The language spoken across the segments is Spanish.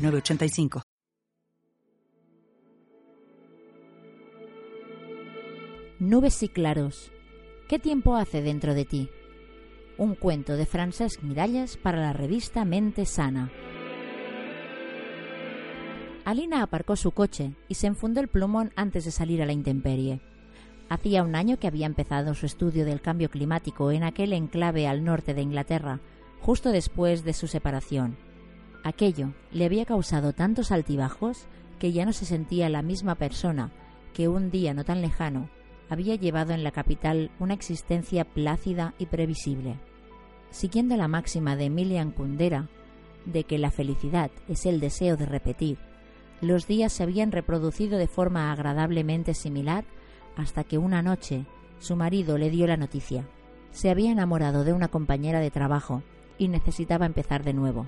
985. Nubes y claros. ¿Qué tiempo hace dentro de ti? Un cuento de Francesc Miralles para la revista Mente Sana. Alina aparcó su coche y se enfundó el plumón antes de salir a la intemperie. Hacía un año que había empezado su estudio del cambio climático en aquel enclave al norte de Inglaterra, justo después de su separación. Aquello le había causado tantos altibajos que ya no se sentía la misma persona que un día no tan lejano había llevado en la capital una existencia plácida y previsible. Siguiendo la máxima de Emilian Kundera, de que la felicidad es el deseo de repetir, los días se habían reproducido de forma agradablemente similar hasta que una noche su marido le dio la noticia. Se había enamorado de una compañera de trabajo y necesitaba empezar de nuevo.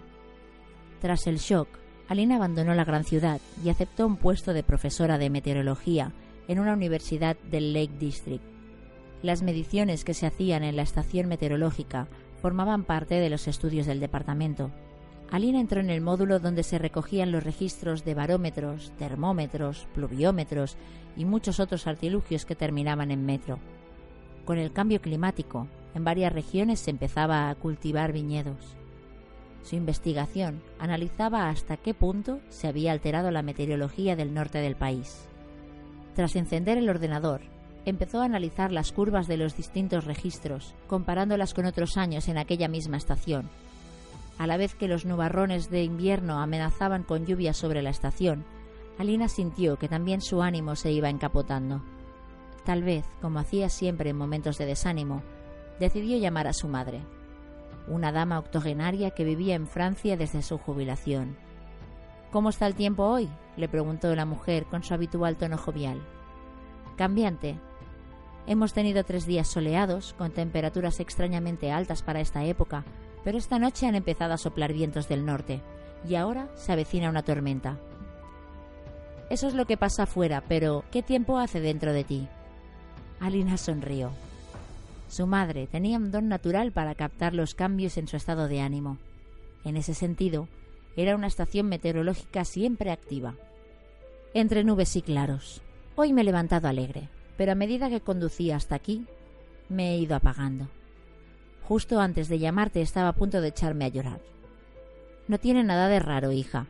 Tras el shock, Alina abandonó la gran ciudad y aceptó un puesto de profesora de meteorología en una universidad del Lake District. Las mediciones que se hacían en la estación meteorológica formaban parte de los estudios del departamento. Alina entró en el módulo donde se recogían los registros de barómetros, termómetros, pluviómetros y muchos otros artilugios que terminaban en metro. Con el cambio climático, en varias regiones se empezaba a cultivar viñedos. Su investigación analizaba hasta qué punto se había alterado la meteorología del norte del país. Tras encender el ordenador, empezó a analizar las curvas de los distintos registros, comparándolas con otros años en aquella misma estación. A la vez que los nubarrones de invierno amenazaban con lluvia sobre la estación, Alina sintió que también su ánimo se iba encapotando. Tal vez, como hacía siempre en momentos de desánimo, decidió llamar a su madre una dama octogenaria que vivía en Francia desde su jubilación. ¿Cómo está el tiempo hoy? le preguntó la mujer con su habitual tono jovial. Cambiante. Hemos tenido tres días soleados, con temperaturas extrañamente altas para esta época, pero esta noche han empezado a soplar vientos del norte, y ahora se avecina una tormenta. Eso es lo que pasa afuera, pero ¿qué tiempo hace dentro de ti? Alina sonrió. Su madre tenía un don natural para captar los cambios en su estado de ánimo. En ese sentido, era una estación meteorológica siempre activa. Entre nubes y claros. Hoy me he levantado alegre, pero a medida que conducía hasta aquí, me he ido apagando. Justo antes de llamarte estaba a punto de echarme a llorar. No tiene nada de raro, hija.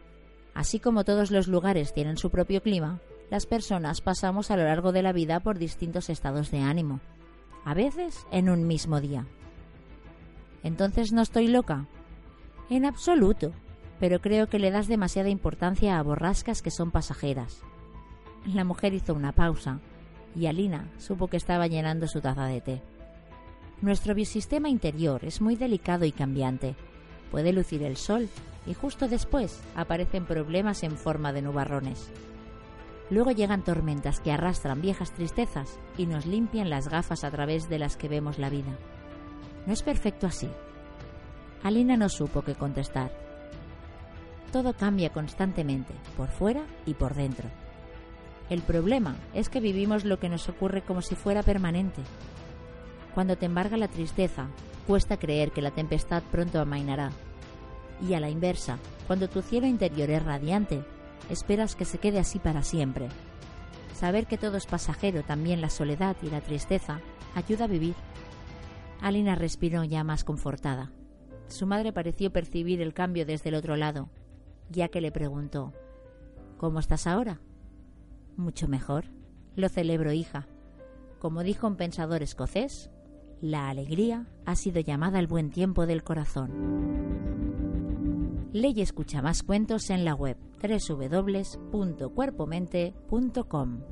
Así como todos los lugares tienen su propio clima, las personas pasamos a lo largo de la vida por distintos estados de ánimo a veces en un mismo día. Entonces no estoy loca. En absoluto, pero creo que le das demasiada importancia a borrascas que son pasajeras. La mujer hizo una pausa y Alina supo que estaba llenando su taza de té. Nuestro biosistema interior es muy delicado y cambiante. Puede lucir el sol y justo después aparecen problemas en forma de nubarrones. Luego llegan tormentas que arrastran viejas tristezas y nos limpian las gafas a través de las que vemos la vida. No es perfecto así. Alina no supo qué contestar. Todo cambia constantemente, por fuera y por dentro. El problema es que vivimos lo que nos ocurre como si fuera permanente. Cuando te embarga la tristeza, cuesta creer que la tempestad pronto amainará. Y a la inversa, cuando tu cielo interior es radiante, esperas que se quede así para siempre. Saber que todo es pasajero, también la soledad y la tristeza, ayuda a vivir. Alina respiró ya más confortada. Su madre pareció percibir el cambio desde el otro lado, ya que le preguntó ¿Cómo estás ahora? Mucho mejor. Lo celebro, hija. Como dijo un pensador escocés, la alegría ha sido llamada el buen tiempo del corazón. Lee y escucha más cuentos en la web www.cuerpomente.com.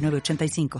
906985.